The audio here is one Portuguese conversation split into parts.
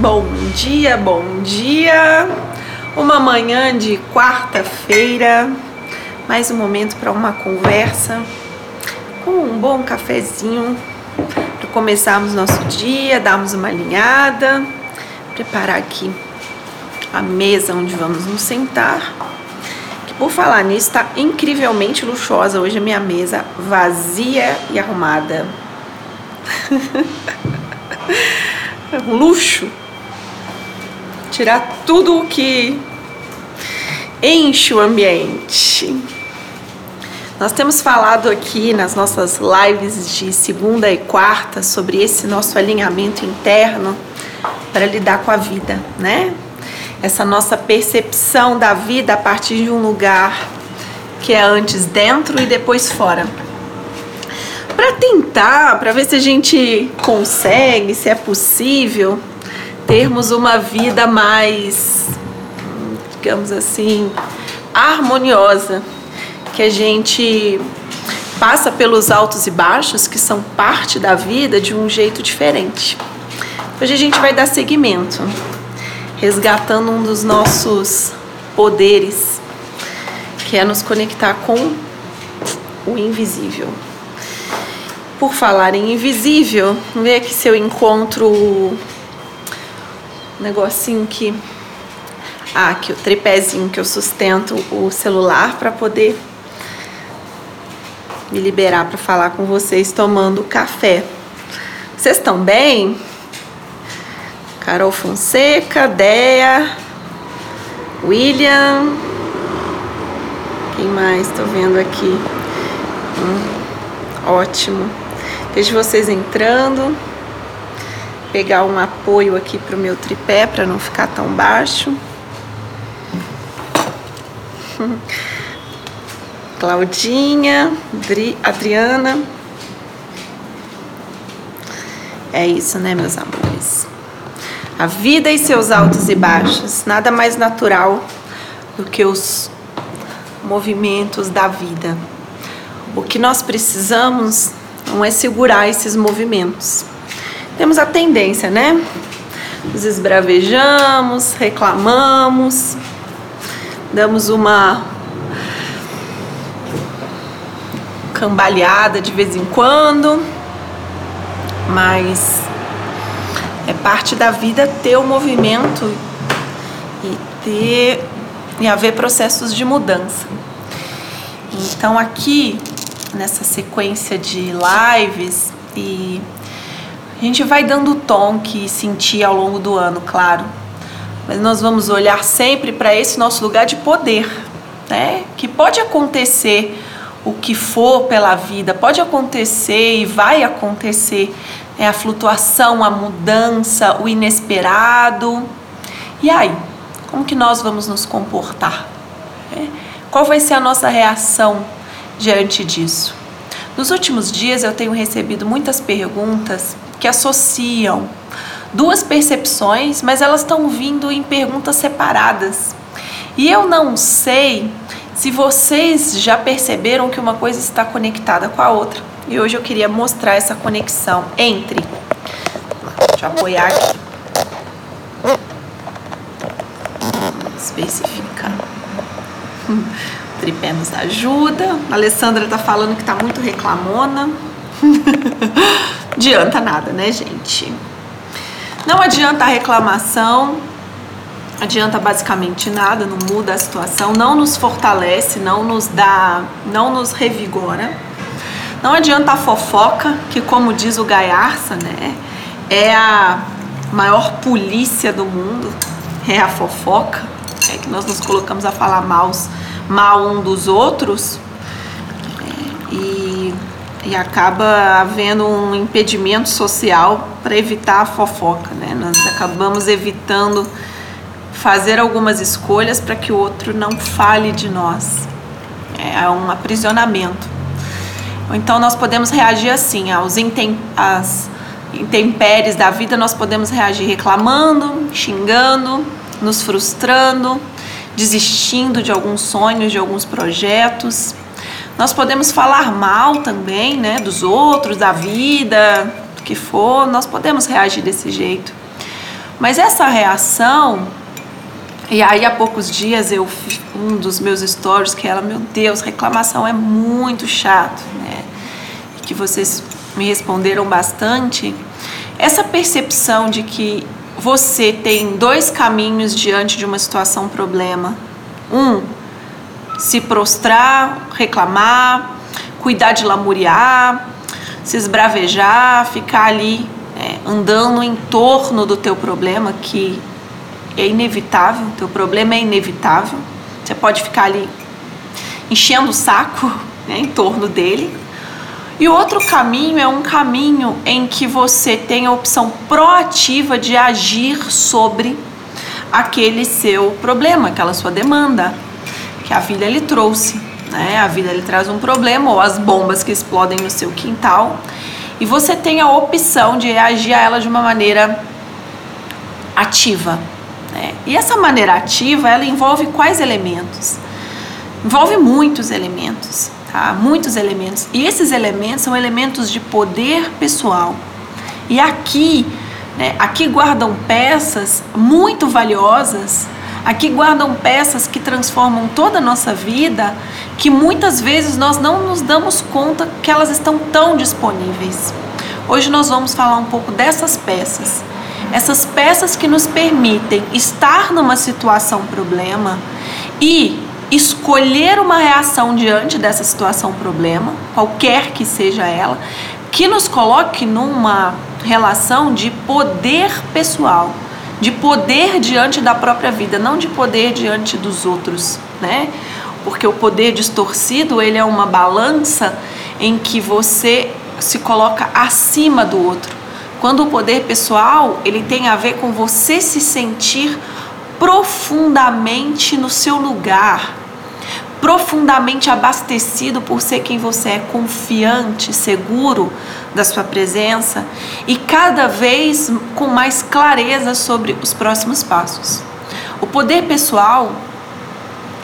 Bom dia, bom dia. Uma manhã de quarta-feira, mais um momento para uma conversa com um bom cafezinho para começarmos nosso dia, darmos uma alinhada, preparar aqui a mesa onde vamos nos sentar. Que por falar nisso, está incrivelmente luxuosa hoje a minha mesa, vazia e arrumada. um luxo tirar tudo o que enche o ambiente. Nós temos falado aqui nas nossas lives de segunda e quarta sobre esse nosso alinhamento interno para lidar com a vida, né? Essa nossa percepção da vida a partir de um lugar que é antes dentro e depois fora. Para tentar, para ver se a gente consegue, se é possível, termos uma vida mais, digamos assim, harmoniosa, que a gente passa pelos altos e baixos, que são parte da vida, de um jeito diferente. Hoje a gente vai dar seguimento, resgatando um dos nossos poderes, que é nos conectar com o invisível. Por falar em invisível, vê aqui se eu encontro negocinho que ah, aqui o tripézinho que eu sustento o celular para poder me liberar para falar com vocês tomando café. Vocês estão bem? Carol Fonseca, Dea, William. Quem mais? Estou vendo aqui. Hum, ótimo. Vejo vocês entrando pegar um apoio aqui pro meu tripé para não ficar tão baixo. Claudinha, Adriana. É isso, né, meus amores? A vida e seus altos e baixos, nada mais natural do que os movimentos da vida. O que nós precisamos não é segurar esses movimentos temos a tendência, né? Nos esbravejamos, reclamamos, damos uma cambaleada de vez em quando, mas é parte da vida ter o movimento e ter e haver processos de mudança. Então aqui nessa sequência de lives e a gente vai dando o tom que sentir ao longo do ano, claro. Mas nós vamos olhar sempre para esse nosso lugar de poder, né? Que pode acontecer o que for pela vida, pode acontecer e vai acontecer é a flutuação, a mudança, o inesperado. E aí, como que nós vamos nos comportar? É? Qual vai ser a nossa reação diante disso? Nos últimos dias eu tenho recebido muitas perguntas que associam duas percepções, mas elas estão vindo em perguntas separadas. E eu não sei se vocês já perceberam que uma coisa está conectada com a outra. E hoje eu queria mostrar essa conexão entre. Deixa eu apoiar aqui. Fica. O tripé nos ajuda. A Alessandra tá falando que tá muito reclamona. adianta nada, né, gente? Não adianta a reclamação, adianta basicamente nada, não muda a situação, não nos fortalece, não nos dá, não nos revigora. Não adianta a fofoca, que como diz o Gaiarsa, né, é a maior polícia do mundo, é a fofoca, é que nós nos colocamos a falar maus, mal um dos outros. É, e e acaba havendo um impedimento social para evitar a fofoca, né? Nós acabamos evitando fazer algumas escolhas para que o outro não fale de nós. É um aprisionamento. Então nós podemos reagir assim aos as intempéries da vida, nós podemos reagir reclamando, xingando, nos frustrando, desistindo de alguns sonhos, de alguns projetos nós podemos falar mal também, né, dos outros, da vida, do que for, nós podemos reagir desse jeito. Mas essa reação, e aí há poucos dias eu um dos meus stories que era, meu Deus, reclamação é muito chato, né? E que vocês me responderam bastante. Essa percepção de que você tem dois caminhos diante de uma situação problema. Um, se prostrar, reclamar, cuidar de lamuriar, se esbravejar, ficar ali é, andando em torno do teu problema, que é inevitável, teu problema é inevitável. Você pode ficar ali enchendo o saco né, em torno dele. E o outro caminho é um caminho em que você tem a opção proativa de agir sobre aquele seu problema, aquela sua demanda que a vida lhe trouxe. Né? A vida lhe traz um problema ou as bombas que explodem no seu quintal e você tem a opção de reagir a ela de uma maneira ativa. Né? E essa maneira ativa, ela envolve quais elementos? Envolve muitos elementos, tá? Muitos elementos. E esses elementos são elementos de poder pessoal. E aqui, né, aqui guardam peças muito valiosas Aqui guardam peças que transformam toda a nossa vida, que muitas vezes nós não nos damos conta que elas estão tão disponíveis. Hoje nós vamos falar um pouco dessas peças. Essas peças que nos permitem estar numa situação problema e escolher uma reação diante dessa situação problema, qualquer que seja ela, que nos coloque numa relação de poder pessoal de poder diante da própria vida, não de poder diante dos outros, né? Porque o poder distorcido, ele é uma balança em que você se coloca acima do outro. Quando o poder pessoal, ele tem a ver com você se sentir profundamente no seu lugar, profundamente abastecido por ser quem você é, confiante, seguro da sua presença e cada vez com mais clareza sobre os próximos passos. O poder pessoal,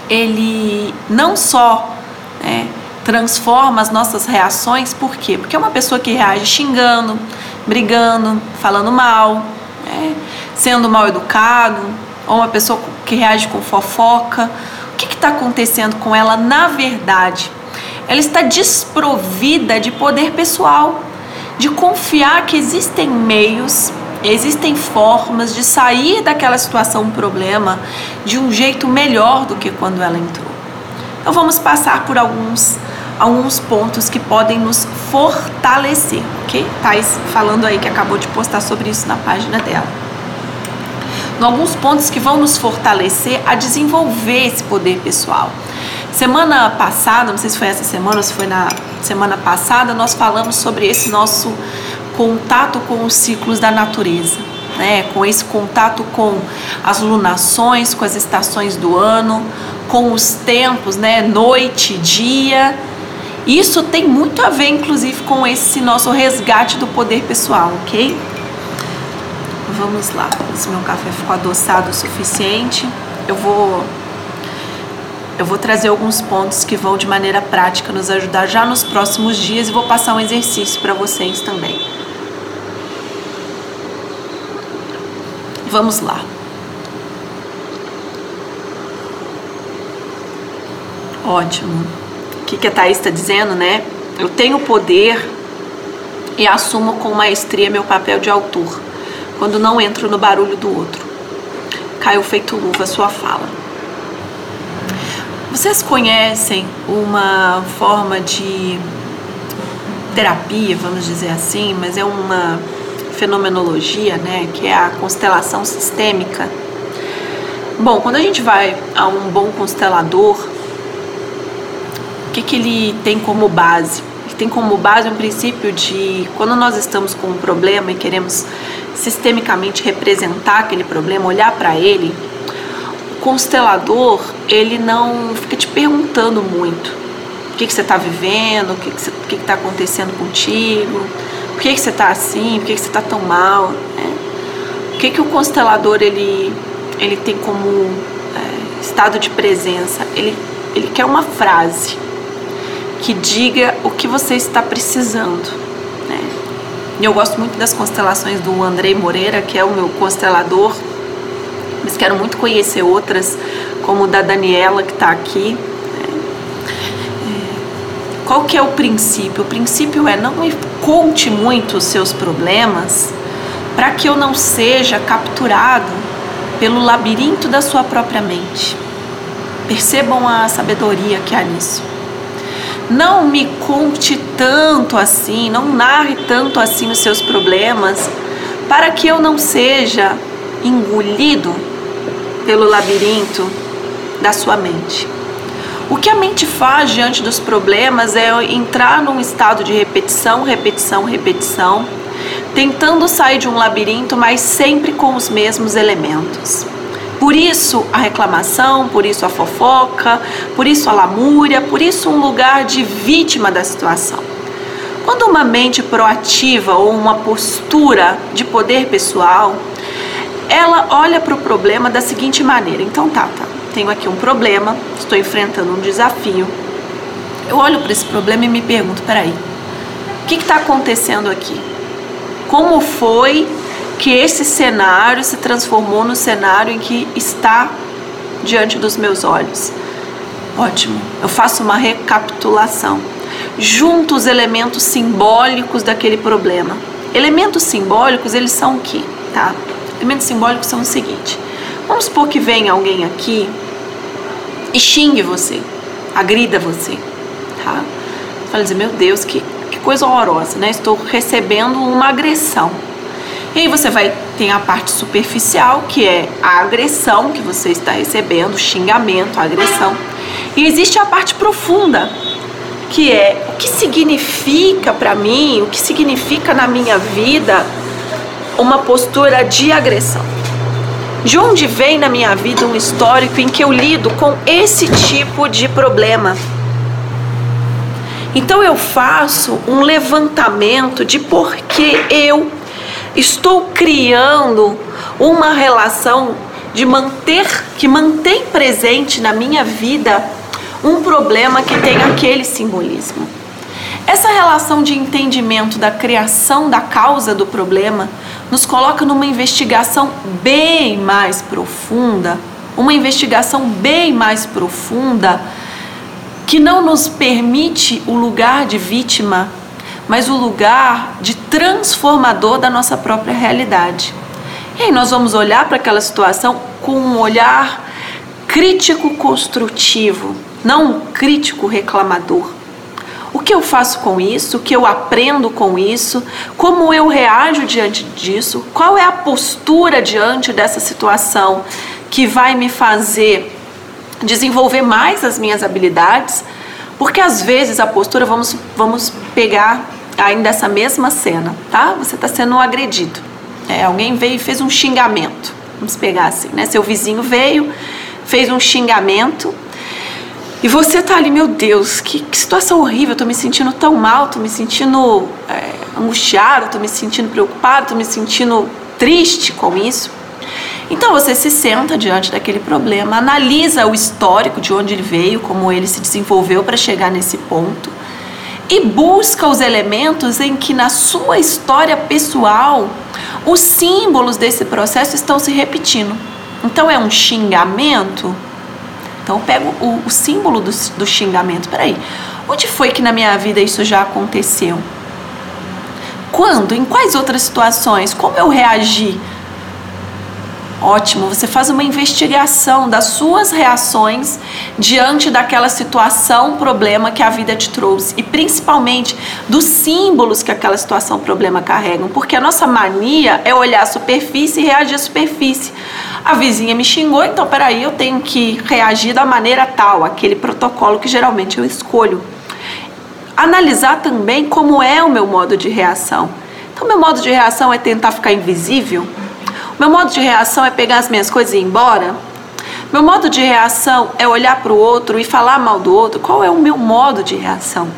ele não só né, transforma as nossas reações, por quê? Porque é uma pessoa que reage xingando, brigando, falando mal, né, sendo mal educado, ou uma pessoa que reage com fofoca o que está acontecendo com ela na verdade? Ela está desprovida de poder pessoal, de confiar que existem meios, existem formas de sair daquela situação, problema, de um jeito melhor do que quando ela entrou. Então vamos passar por alguns alguns pontos que podem nos fortalecer, ok? Thais falando aí que acabou de postar sobre isso na página dela alguns pontos que vão nos fortalecer a desenvolver esse poder pessoal. Semana passada, não sei se foi essa semana ou se foi na semana passada, nós falamos sobre esse nosso contato com os ciclos da natureza, né? Com esse contato com as lunações, com as estações do ano, com os tempos, né? Noite, dia. Isso tem muito a ver, inclusive, com esse nosso resgate do poder pessoal, ok? Vamos lá. Se meu café ficou adoçado o suficiente, eu vou eu vou trazer alguns pontos que vão de maneira prática nos ajudar já nos próximos dias e vou passar um exercício para vocês também. Vamos lá. Ótimo. O que, que a Thaís está dizendo, né? Eu tenho poder e assumo com maestria meu papel de autor quando não entro no barulho do outro. Caiu feito luva sua fala. Vocês conhecem uma forma de terapia, vamos dizer assim, mas é uma fenomenologia, né, que é a constelação sistêmica. Bom, quando a gente vai a um bom constelador, o que, que ele tem como base? Ele tem como base um princípio de quando nós estamos com um problema e queremos sistemicamente representar aquele problema, olhar para ele, constelador ele não fica te perguntando muito o que, que você está vivendo, o que está que que, que acontecendo contigo, por que, que você está assim, por que, que você está tão mal. Né? O que, que o constelador ele, ele tem como é, estado de presença? Ele, ele quer uma frase que diga o que você está precisando. Né? E eu gosto muito das constelações do Andrei Moreira, que é o meu constelador, mas quero muito conhecer outras, como da Daniela, que está aqui. É, qual que é o princípio? O princípio é não me conte muito os seus problemas para que eu não seja capturado pelo labirinto da sua própria mente. Percebam a sabedoria que há nisso. Não me conte tanto assim, não narre tanto assim os seus problemas, para que eu não seja engolido pelo labirinto da sua mente. O que a mente faz diante dos problemas é entrar num estado de repetição, repetição, repetição, tentando sair de um labirinto, mas sempre com os mesmos elementos. Por isso a reclamação, por isso a fofoca, por isso a lamúria, por isso um lugar de vítima da situação. Quando uma mente proativa ou uma postura de poder pessoal, ela olha para o problema da seguinte maneira: então tá, tá, tenho aqui um problema, estou enfrentando um desafio. Eu olho para esse problema e me pergunto: peraí, o que está acontecendo aqui? Como foi que esse cenário se transformou no cenário em que está diante dos meus olhos. Ótimo, eu faço uma recapitulação. Junto os elementos simbólicos daquele problema. Elementos simbólicos, eles são o quê? Tá? Elementos simbólicos são o seguinte: vamos supor que vem alguém aqui e xingue você, agrida você, tá? Você fala dizer, meu Deus, que, que coisa horrorosa, né? Estou recebendo uma agressão. E aí você vai tem a parte superficial, que é a agressão que você está recebendo, xingamento, agressão. E existe a parte profunda, que é o que significa para mim, o que significa na minha vida uma postura de agressão. De onde vem na minha vida um histórico em que eu lido com esse tipo de problema? Então eu faço um levantamento de por que eu estou criando uma relação de manter, que mantém presente na minha vida um problema que tem aquele simbolismo. Essa relação de entendimento da criação da causa do problema nos coloca numa investigação bem mais profunda, uma investigação bem mais profunda que não nos permite o lugar de vítima mas o lugar de transformador da nossa própria realidade. E aí nós vamos olhar para aquela situação com um olhar crítico construtivo, não um crítico reclamador. Que eu faço com isso? O que eu aprendo com isso? Como eu reajo diante disso? Qual é a postura diante dessa situação que vai me fazer desenvolver mais as minhas habilidades? Porque às vezes a postura, vamos, vamos pegar ainda essa mesma cena, tá? Você está sendo agredido. É, alguém veio e fez um xingamento. Vamos pegar assim, né? Seu vizinho veio, fez um xingamento. E você tá ali, meu Deus, que, que situação horrível, eu tô me sentindo tão mal, tô me sentindo é, angustiado, tô me sentindo preocupado, tô me sentindo triste com isso. Então você se senta diante daquele problema, analisa o histórico de onde ele veio, como ele se desenvolveu para chegar nesse ponto e busca os elementos em que na sua história pessoal os símbolos desse processo estão se repetindo. Então é um xingamento. Então eu pego o, o símbolo do, do xingamento. Peraí, onde foi que na minha vida isso já aconteceu? Quando? Em quais outras situações? Como eu reagi? Ótimo, você faz uma investigação das suas reações diante daquela situação, problema que a vida te trouxe e principalmente dos símbolos que aquela situação, problema carregam, porque a nossa mania é olhar a superfície e reagir à superfície. A vizinha me xingou, então peraí, eu tenho que reagir da maneira tal, aquele protocolo que geralmente eu escolho. Analisar também como é o meu modo de reação. Então, meu modo de reação é tentar ficar invisível meu modo de reação é pegar as minhas coisas e ir embora? Meu modo de reação é olhar para o outro e falar mal do outro? Qual é o meu modo de reação?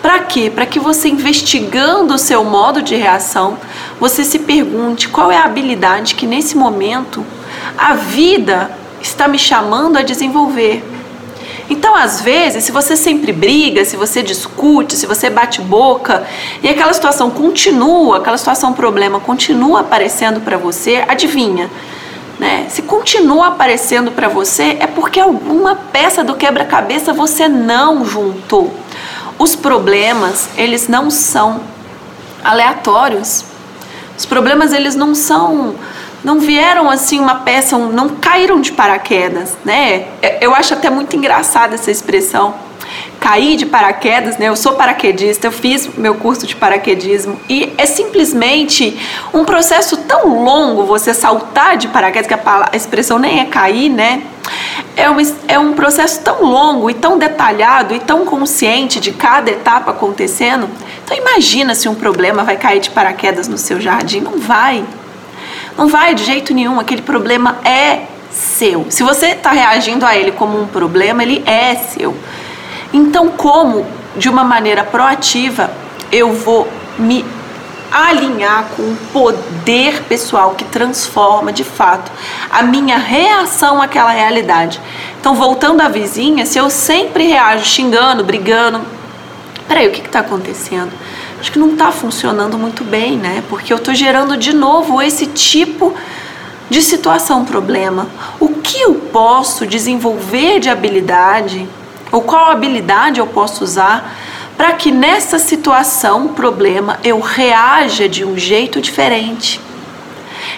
Para quê? Para que você investigando o seu modo de reação, você se pergunte qual é a habilidade que nesse momento a vida está me chamando a desenvolver. Então, às vezes, se você sempre briga, se você discute, se você bate boca e aquela situação continua, aquela situação problema continua aparecendo para você, adivinha? Né? Se continua aparecendo para você, é porque alguma peça do quebra-cabeça você não juntou. Os problemas, eles não são aleatórios. Os problemas, eles não são não vieram assim uma peça, não caíram de paraquedas, né? É, eu acho até muito engraçada essa expressão. Cair de paraquedas, né? Eu sou paraquedista, eu fiz meu curso de paraquedismo e é simplesmente um processo tão longo você saltar de paraquedas, que a, a expressão nem é cair, né? É um, é um processo tão longo e tão detalhado e tão consciente de cada etapa acontecendo. Então imagina se um problema vai cair de paraquedas no seu jardim, não vai. Não vai de jeito nenhum, aquele problema é seu. Se você está reagindo a ele como um problema, ele é seu. Então, como de uma maneira proativa eu vou me alinhar com o poder pessoal que transforma de fato a minha reação àquela realidade. Então, voltando à vizinha, se eu sempre reajo xingando, brigando, peraí, o que está acontecendo? Acho que não está funcionando muito bem, né? Porque eu estou gerando de novo esse tipo de situação, problema. O que eu posso desenvolver de habilidade, ou qual habilidade eu posso usar para que nessa situação, problema, eu reaja de um jeito diferente?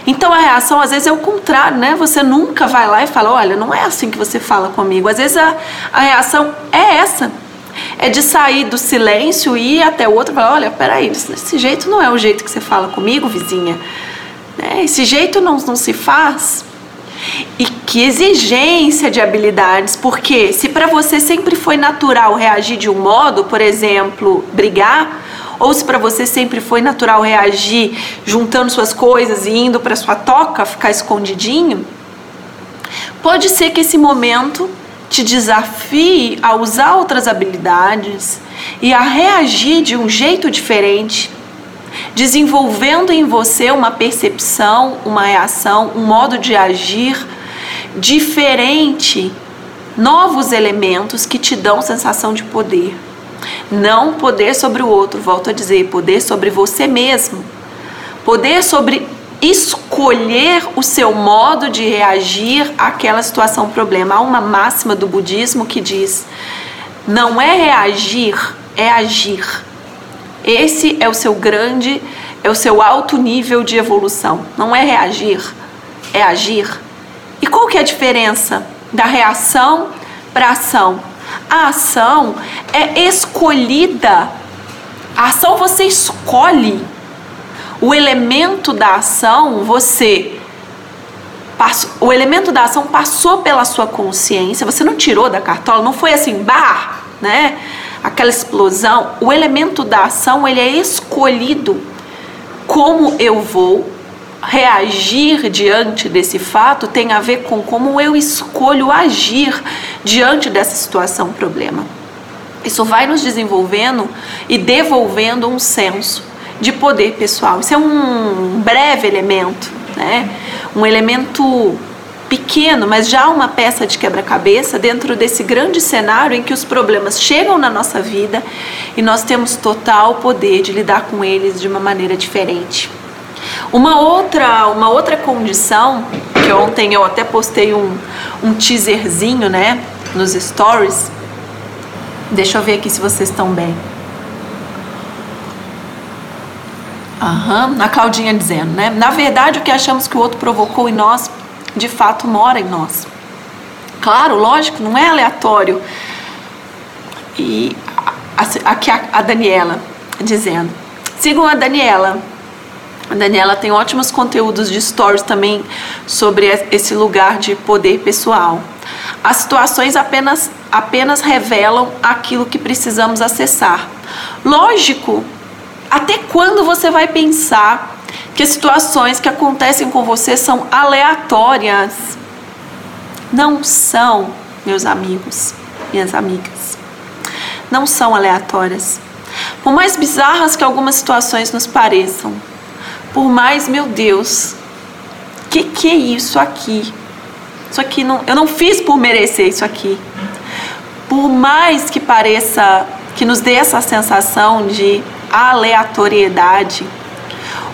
Então a reação às vezes é o contrário, né? Você nunca vai lá e fala: olha, não é assim que você fala comigo. Às vezes a, a reação é essa é de sair do silêncio e ir até o outro e falar: olha, peraí, esse jeito não é o jeito que você fala comigo, vizinha. Né? Esse jeito não, não se faz. E que exigência de habilidades, porque se para você sempre foi natural reagir de um modo, por exemplo, brigar, ou se para você sempre foi natural reagir juntando suas coisas e indo para sua toca, ficar escondidinho, pode ser que esse momento te desafie a usar outras habilidades e a reagir de um jeito diferente, desenvolvendo em você uma percepção, uma reação, um modo de agir diferente, novos elementos que te dão sensação de poder. Não poder sobre o outro, volto a dizer, poder sobre você mesmo. Poder sobre escolher o seu modo de reagir àquela situação problema. Há uma máxima do budismo que diz: não é reagir, é agir. Esse é o seu grande, é o seu alto nível de evolução. Não é reagir, é agir. E qual que é a diferença da reação para a ação? A ação é escolhida. A ação você escolhe o elemento da ação, você o elemento da ação passou pela sua consciência, você não tirou da cartola, não foi assim, bar, né? Aquela explosão. O elemento da ação, ele é escolhido como eu vou reagir diante desse fato tem a ver com como eu escolho agir diante dessa situação problema. Isso vai nos desenvolvendo e devolvendo um senso de poder pessoal. Isso é um breve elemento, né? Um elemento pequeno, mas já uma peça de quebra-cabeça dentro desse grande cenário em que os problemas chegam na nossa vida e nós temos total poder de lidar com eles de uma maneira diferente. Uma outra, uma outra condição, que ontem eu até postei um, um teaserzinho, né, nos stories. Deixa eu ver aqui se vocês estão bem. Aham, a Claudinha dizendo, né? Na verdade, o que achamos que o outro provocou em nós, de fato mora em nós. Claro, lógico, não é aleatório. E aqui a, a Daniela dizendo. Sigam a Daniela. A Daniela tem ótimos conteúdos de stories também sobre esse lugar de poder pessoal. As situações apenas, apenas revelam aquilo que precisamos acessar. Lógico até quando você vai pensar que as situações que acontecem com você são aleatórias? Não são, meus amigos, minhas amigas. Não são aleatórias. Por mais bizarras que algumas situações nos pareçam, por mais, meu Deus, que que é isso aqui? Isso aqui não, eu não fiz por merecer isso aqui. por mais que pareça que nos dê essa sensação de aleatoriedade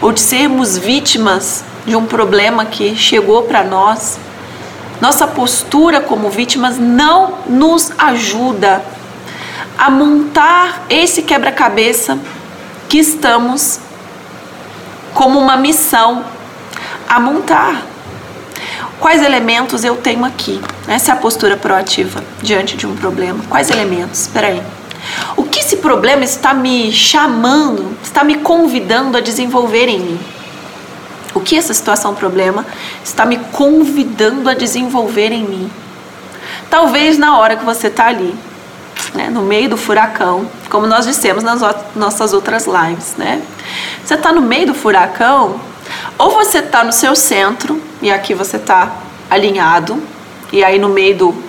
ou de sermos vítimas de um problema que chegou para nós, nossa postura como vítimas não nos ajuda a montar esse quebra-cabeça que estamos como uma missão a montar. Quais elementos eu tenho aqui? Essa é a postura proativa diante de um problema. Quais elementos? Espera aí. O que esse problema está me chamando, está me convidando a desenvolver em mim? O que essa situação problema está me convidando a desenvolver em mim? Talvez na hora que você está ali, né, no meio do furacão, como nós dissemos nas nossas outras lives, né? Você está no meio do furacão, ou você está no seu centro e aqui você está alinhado e aí no meio do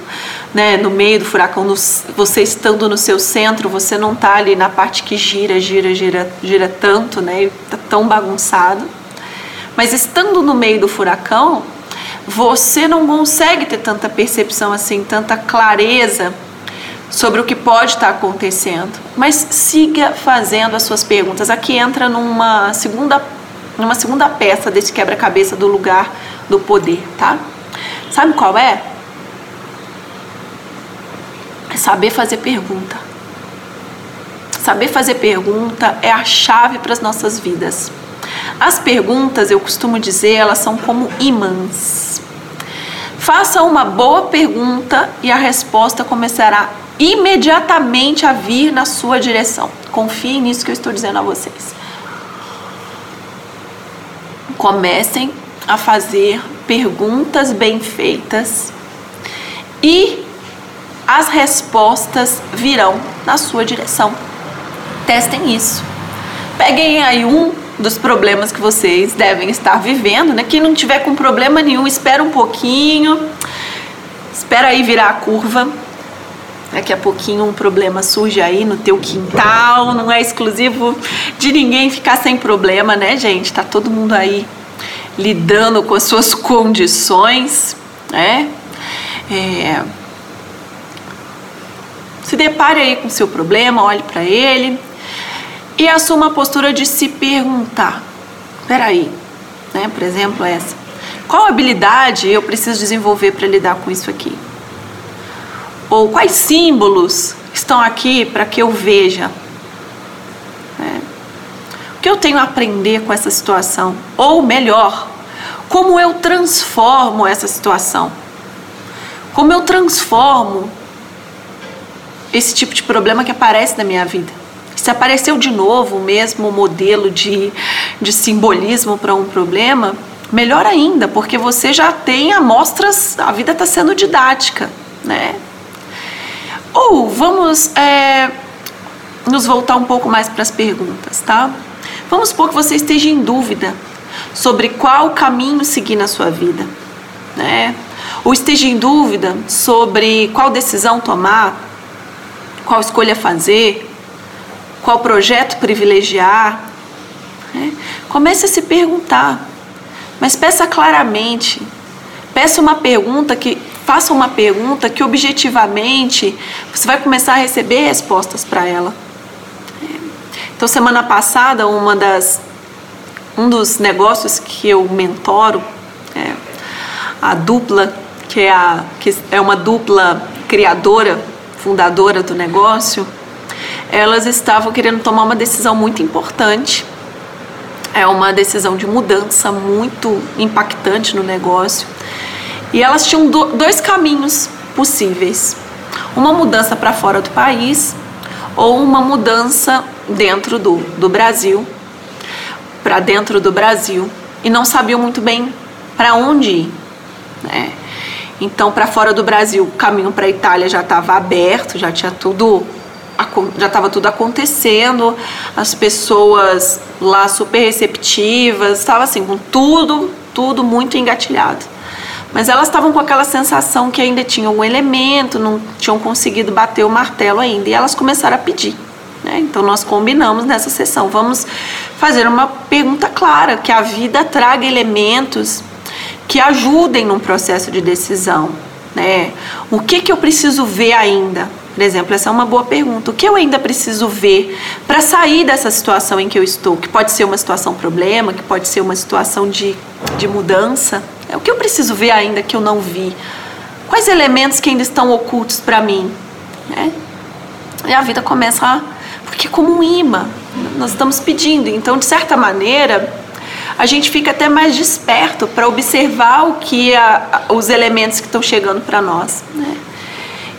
né, no meio do furacão, no, você estando no seu centro, você não está ali na parte que gira, gira, gira, gira tanto, né, tá tão bagunçado. Mas estando no meio do furacão, você não consegue ter tanta percepção assim, tanta clareza sobre o que pode estar acontecendo. Mas siga fazendo as suas perguntas. Aqui entra numa segunda, numa segunda peça desse quebra-cabeça do lugar do poder, tá? Sabe qual é? É saber fazer pergunta. Saber fazer pergunta é a chave para as nossas vidas. As perguntas, eu costumo dizer, elas são como imãs. Faça uma boa pergunta e a resposta começará imediatamente a vir na sua direção. Confie nisso que eu estou dizendo a vocês. Comecem a fazer perguntas bem feitas e as respostas virão na sua direção. Testem isso. Peguem aí um dos problemas que vocês devem estar vivendo, né? Quem não tiver com problema nenhum, espera um pouquinho, espera aí virar a curva. Daqui a pouquinho um problema surge aí no teu quintal, não é exclusivo de ninguém ficar sem problema, né, gente? Tá todo mundo aí lidando com as suas condições, né? É... Se depare aí com o seu problema, olhe para ele, e assuma a postura de se perguntar: peraí, né? Por exemplo, essa. Qual habilidade eu preciso desenvolver para lidar com isso aqui? Ou quais símbolos estão aqui para que eu veja? É. O que eu tenho a aprender com essa situação? Ou melhor, como eu transformo essa situação? Como eu transformo esse tipo de problema que aparece na minha vida? Se apareceu de novo o mesmo modelo de, de simbolismo para um problema, melhor ainda, porque você já tem amostras, a vida está sendo didática, né? Ou vamos é, nos voltar um pouco mais para as perguntas, tá? Vamos supor que você esteja em dúvida sobre qual caminho seguir na sua vida, né? Ou esteja em dúvida sobre qual decisão tomar, qual escolha fazer, qual projeto privilegiar. Né? Comece a se perguntar, mas peça claramente. Peça uma pergunta que faça uma pergunta que objetivamente você vai começar a receber respostas para ela. Então semana passada uma das um dos negócios que eu mentoro é a dupla que é a que é uma dupla criadora fundadora do negócio elas estavam querendo tomar uma decisão muito importante. É uma decisão de mudança muito impactante no negócio. E elas tinham dois caminhos possíveis: uma mudança para fora do país ou uma mudança dentro do, do Brasil, para dentro do Brasil. E não sabiam muito bem para onde ir. Né? Então, para fora do Brasil, o caminho para a Itália já estava aberto, já tinha tudo já estava tudo acontecendo, as pessoas lá super receptivas, estava assim, com tudo, tudo muito engatilhado. Mas elas estavam com aquela sensação que ainda tinham um elemento, não tinham conseguido bater o martelo ainda, e elas começaram a pedir. Né? Então nós combinamos nessa sessão, vamos fazer uma pergunta clara, que a vida traga elementos que ajudem no processo de decisão. Né? O que, que eu preciso ver ainda? Por exemplo, essa é uma boa pergunta. O que eu ainda preciso ver para sair dessa situação em que eu estou? Que pode ser uma situação problema, que pode ser uma situação de, de mudança. É o que eu preciso ver ainda que eu não vi. Quais elementos que ainda estão ocultos para mim? Né? E a vida começa a. Porque, como um imã, nós estamos pedindo. Então, de certa maneira, a gente fica até mais desperto para observar o que a, os elementos que estão chegando para nós. Né?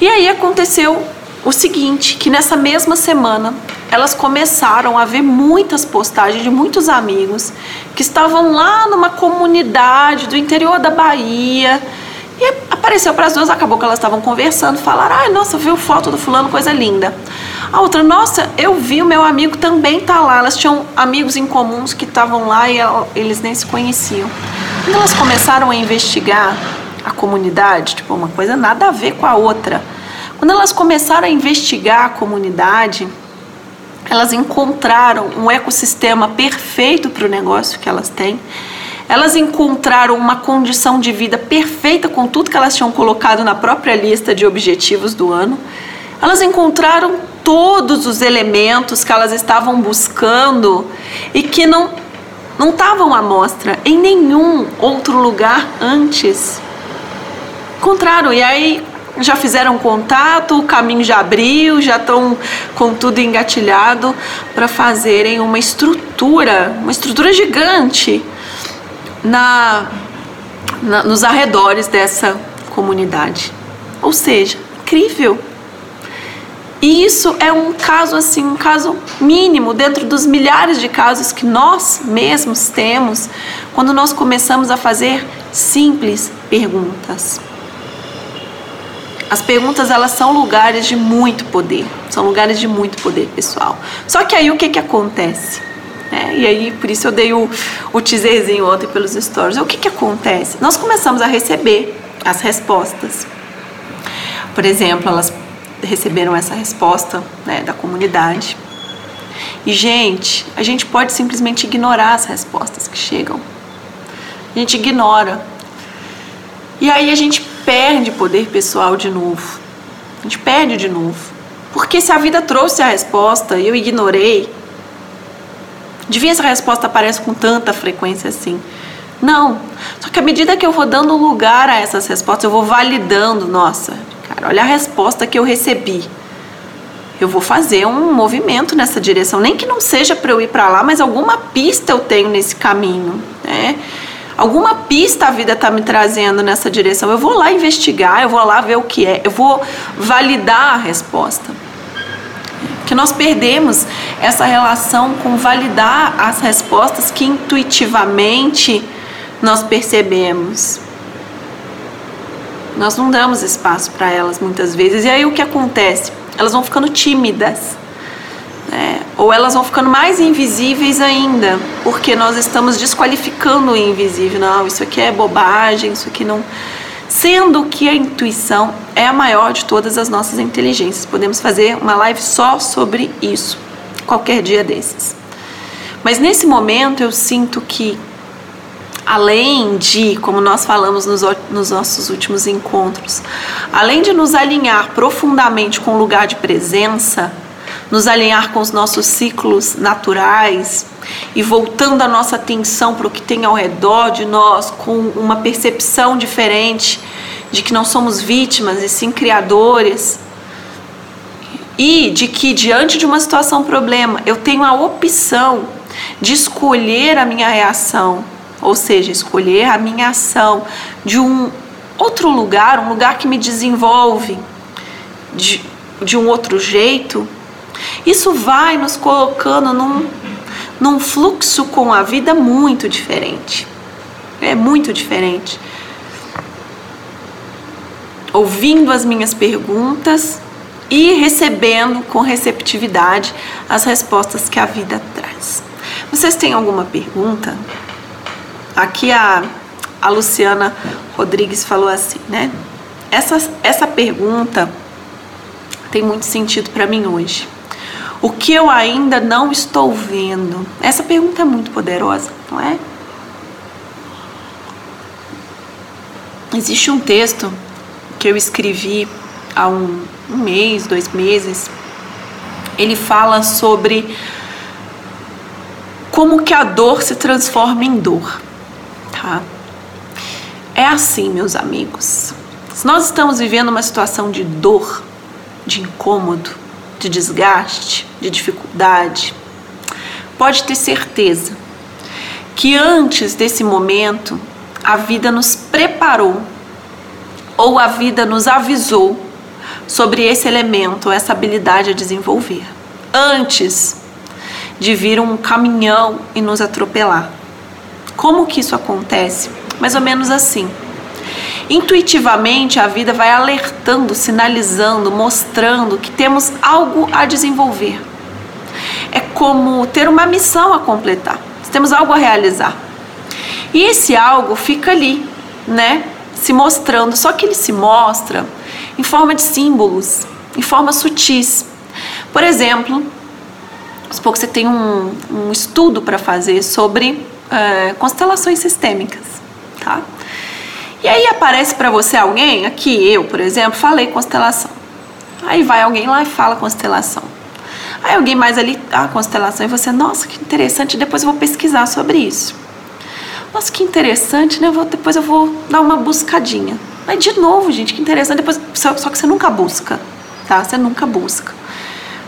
E aí aconteceu o seguinte, que nessa mesma semana elas começaram a ver muitas postagens de muitos amigos que estavam lá numa comunidade do interior da Bahia. E apareceu para as duas, acabou que elas estavam conversando, falaram: "Ai, nossa, viu foto do fulano, coisa linda". A outra: "Nossa, eu vi o meu amigo também tá lá". Elas tinham amigos em comuns que estavam lá e eles nem se conheciam. Quando elas começaram a investigar a comunidade, tipo, uma coisa nada a ver com a outra. Quando elas começaram a investigar a comunidade, elas encontraram um ecossistema perfeito para o negócio que elas têm. Elas encontraram uma condição de vida perfeita com tudo que elas tinham colocado na própria lista de objetivos do ano. Elas encontraram todos os elementos que elas estavam buscando e que não não estavam à mostra em nenhum outro lugar antes encontraram. E aí já fizeram contato, o caminho já abriu, já estão com tudo engatilhado para fazerem uma estrutura, uma estrutura gigante na, na, nos arredores dessa comunidade. Ou seja, incrível. E isso é um caso assim, um caso mínimo dentro dos milhares de casos que nós mesmos temos quando nós começamos a fazer simples perguntas. As perguntas elas são lugares de muito poder, são lugares de muito poder pessoal. Só que aí o que que acontece? É, e aí por isso eu dei o, o teaserzinho ontem pelos stories. O que que acontece? Nós começamos a receber as respostas. Por exemplo, elas receberam essa resposta né, da comunidade. E gente, a gente pode simplesmente ignorar as respostas que chegam. A gente ignora. E aí a gente perde poder pessoal de novo. A gente perde de novo. Porque se a vida trouxe a resposta e eu ignorei, devia essa resposta aparece com tanta frequência assim. Não. Só que à medida que eu vou dando lugar a essas respostas, eu vou validando, nossa, cara, olha a resposta que eu recebi. Eu vou fazer um movimento nessa direção, nem que não seja para eu ir para lá, mas alguma pista eu tenho nesse caminho, né? alguma pista a vida está me trazendo nessa direção. Eu vou lá investigar, eu vou lá ver o que é, eu vou validar a resposta. Que nós perdemos essa relação com validar as respostas que intuitivamente nós percebemos. Nós não damos espaço para elas muitas vezes. E aí o que acontece? Elas vão ficando tímidas né? Ou elas vão ficando mais invisíveis ainda, porque nós estamos desqualificando o invisível. Não, isso aqui é bobagem, isso aqui não. Sendo que a intuição é a maior de todas as nossas inteligências. Podemos fazer uma live só sobre isso, qualquer dia desses. Mas nesse momento eu sinto que, além de, como nós falamos nos, nos nossos últimos encontros, além de nos alinhar profundamente com o lugar de presença, nos alinhar com os nossos ciclos naturais e voltando a nossa atenção para o que tem ao redor de nós com uma percepção diferente de que não somos vítimas e sim criadores. E de que diante de uma situação problema, eu tenho a opção de escolher a minha reação, ou seja, escolher a minha ação de um outro lugar, um lugar que me desenvolve de, de um outro jeito, isso vai nos colocando num, num fluxo com a vida muito diferente. É muito diferente. Ouvindo as minhas perguntas e recebendo com receptividade as respostas que a vida traz. Vocês têm alguma pergunta? Aqui a, a Luciana Rodrigues falou assim, né? Essa, essa pergunta tem muito sentido para mim hoje. O que eu ainda não estou vendo? Essa pergunta é muito poderosa, não é? Existe um texto que eu escrevi há um, um mês, dois meses, ele fala sobre como que a dor se transforma em dor, tá? É assim, meus amigos. Se nós estamos vivendo uma situação de dor, de incômodo, de desgaste, de dificuldade, pode ter certeza que antes desse momento a vida nos preparou ou a vida nos avisou sobre esse elemento, essa habilidade a desenvolver. Antes de vir um caminhão e nos atropelar. Como que isso acontece? Mais ou menos assim. Intuitivamente a vida vai alertando, sinalizando, mostrando que temos algo a desenvolver. É como ter uma missão a completar. Temos algo a realizar. E esse algo fica ali, né? Se mostrando, só que ele se mostra em forma de símbolos, em formas sutis. Por exemplo, supor que você tem um, um estudo para fazer sobre é, constelações sistêmicas, tá? E aí aparece para você alguém, aqui eu, por exemplo, falei constelação. Aí vai alguém lá e fala constelação. Aí alguém mais ali, ah, constelação, e você, nossa, que interessante, depois eu vou pesquisar sobre isso. Nossa, que interessante, né? Eu vou, depois eu vou dar uma buscadinha. Mas de novo, gente, que interessante, depois, só, só que você nunca busca, tá? Você nunca busca.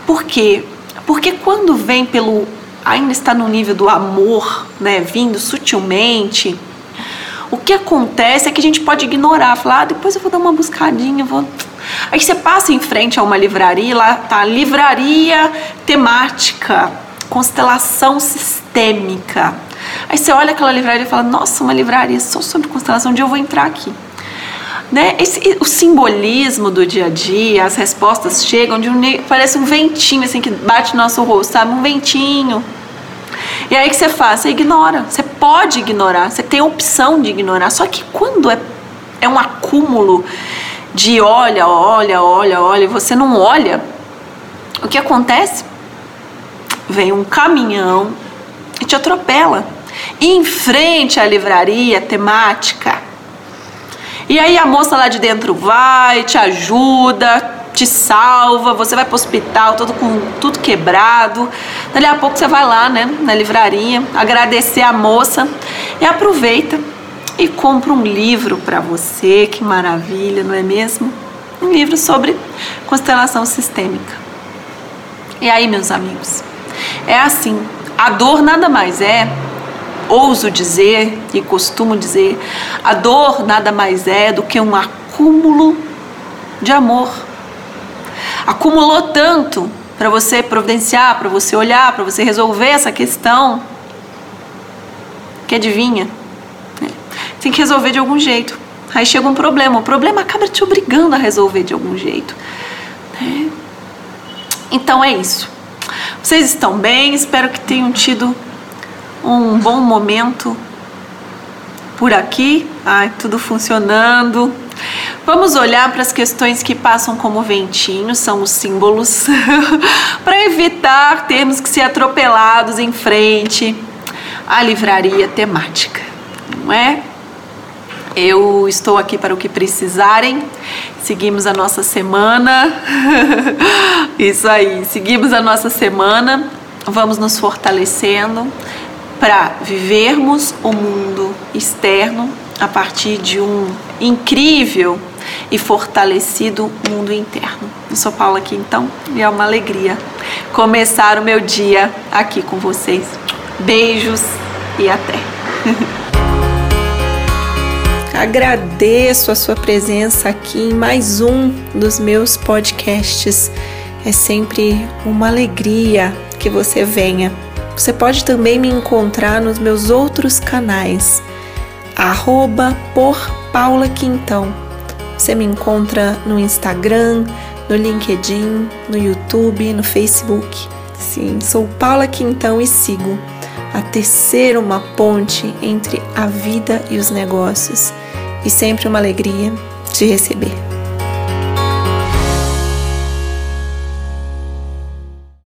Por quê? Porque quando vem pelo ainda está no nível do amor, né, vindo sutilmente, o que acontece é que a gente pode ignorar, falar, ah, depois eu vou dar uma buscadinha, vou. Aí você passa em frente a uma livraria, lá tá livraria temática, constelação sistêmica. Aí você olha aquela livraria e fala, nossa, uma livraria só sobre constelação, um dia eu vou entrar aqui. Né? Esse, o simbolismo do dia a dia, as respostas chegam de um parece um ventinho assim que bate no nosso rosto, sabe? Um ventinho. E aí que você faz? Você ignora. Você pode ignorar, você tem a opção de ignorar. Só que quando é, é um acúmulo de olha, olha, olha, olha, e você não olha, o que acontece? Vem um caminhão e te atropela. Em frente à livraria temática e aí a moça lá de dentro vai, te ajuda, te salva, você vai pro hospital todo com tudo quebrado. Dali a pouco você vai lá, né, na livraria, agradecer a moça e aproveita e compra um livro para você. Que maravilha, não é mesmo? Um livro sobre constelação sistêmica. E aí, meus amigos, é assim, a dor nada mais é ouso dizer e costumo dizer, a dor nada mais é do que um acúmulo de amor. Acumulou tanto para você providenciar, para você olhar, para você resolver essa questão, que adivinha? Tem que resolver de algum jeito. Aí chega um problema, o problema acaba te obrigando a resolver de algum jeito. Né? Então é isso. Vocês estão bem? Espero que tenham tido um bom momento por aqui, ai, tudo funcionando. Vamos olhar para as questões que passam como ventinho, são os símbolos, para evitar termos que ser atropelados em frente à livraria temática, não é? Eu estou aqui para o que precisarem. Seguimos a nossa semana. Isso aí, seguimos a nossa semana. Vamos nos fortalecendo para vivermos o mundo externo a partir de um incrível e fortalecido mundo interno. Eu sou Paula aqui então e é uma alegria começar o meu dia aqui com vocês. Beijos e até. Agradeço a sua presença aqui em mais um dos meus podcasts. É sempre uma alegria que você venha você pode também me encontrar nos meus outros canais, arroba por Paula Quintão. Você me encontra no Instagram, no LinkedIn, no YouTube, no Facebook. Sim, sou Paula Quintão e sigo a tecer uma ponte entre a vida e os negócios. E sempre uma alegria te receber.